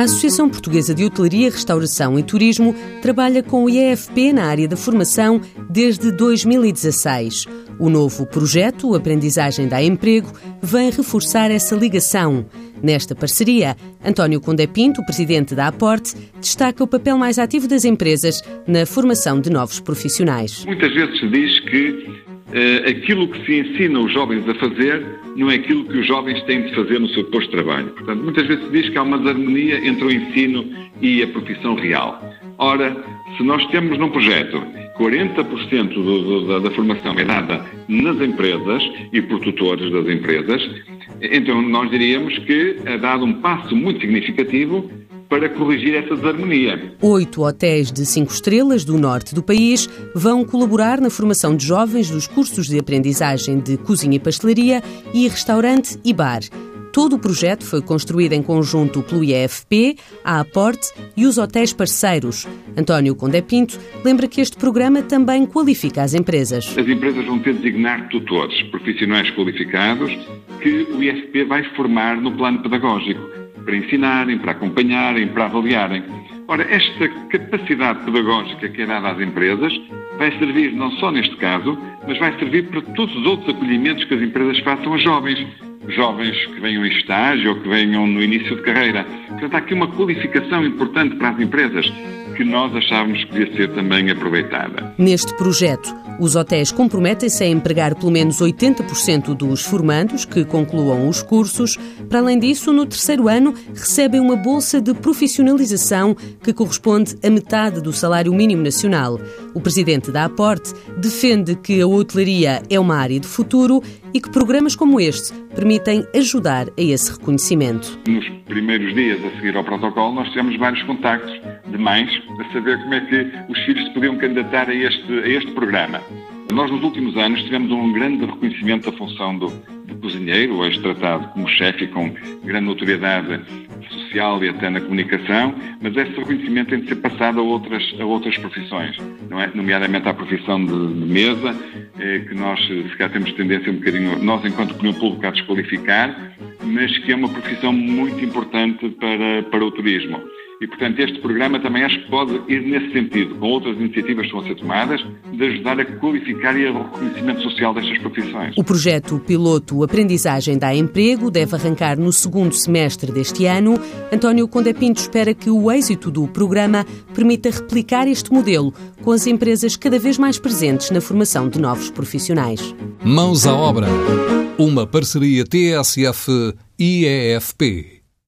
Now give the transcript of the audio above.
A Associação Portuguesa de Hotelaria, Restauração e Turismo trabalha com o IEFP na área da formação desde 2016. O novo projeto, Aprendizagem dá Emprego, vem reforçar essa ligação. Nesta parceria, António Condé Pinto, presidente da Aporte, destaca o papel mais ativo das empresas na formação de novos profissionais. Muitas vezes se diz que aquilo que se ensina os jovens a fazer não é aquilo que os jovens têm de fazer no seu posto de trabalho. Portanto, muitas vezes se diz que há uma desarmonia entre o ensino e a profissão real. Ora, se nós temos num projeto 40% do, do, da, da, formação é dada nas empresas e por tutores das empresas, então nós diríamos que é dado um passo muito significativo para corrigir essa desarmonia. Oito hotéis de cinco estrelas do norte do país vão colaborar na formação de jovens dos cursos de aprendizagem de cozinha e pastelaria e restaurante e bar. Todo o projeto foi construído em conjunto pelo IEFP, a Aporte e os hotéis parceiros. António Condé Pinto lembra que este programa também qualifica as empresas. As empresas vão ter de designar tutores, profissionais qualificados, que o IEFP vai formar no plano pedagógico para ensinarem, para acompanharem, para avaliarem. Ora, esta capacidade pedagógica que é dada às empresas vai servir não só neste caso, mas vai servir para todos os outros acolhimentos que as empresas façam a jovens. Jovens que venham em estágio ou que venham no início de carreira. Portanto, há aqui uma qualificação importante para as empresas que nós achávamos que devia ser também aproveitada. Neste projeto, os hotéis comprometem-se a empregar pelo menos 80% dos formandos que concluam os cursos. Para além disso, no terceiro ano, recebem uma bolsa de profissionalização que corresponde a metade do salário mínimo nacional. O presidente da Aporte defende que a hotelaria é uma área de futuro e que programas como este permitem ajudar a esse reconhecimento. Nos primeiros dias a seguir ao protocolo, nós tivemos vários contactos de mães a saber como é que os filhos se podiam candidatar a este, a este programa. Nós, nos últimos anos, tivemos um grande reconhecimento da função do, do cozinheiro, hoje tratado como chefe com grande notoriedade social e até na comunicação, mas esse reconhecimento tem de ser passado a outras, a outras profissões, não é? nomeadamente à profissão de, de mesa, eh, que nós, se calhar, temos tendência um bocadinho, nós, enquanto opinião pública, a desqualificar, mas que é uma profissão muito importante para, para o turismo. E, portanto, este programa também acho que pode ir nesse sentido, com outras iniciativas que vão ser tomadas, de ajudar a qualificar e o reconhecimento social destas profissões. O projeto piloto Aprendizagem dá Emprego deve arrancar no segundo semestre deste ano. António Conde Pinto espera que o êxito do programa permita replicar este modelo com as empresas cada vez mais presentes na formação de novos profissionais. Mãos à obra. Uma parceria TSF-IEFP.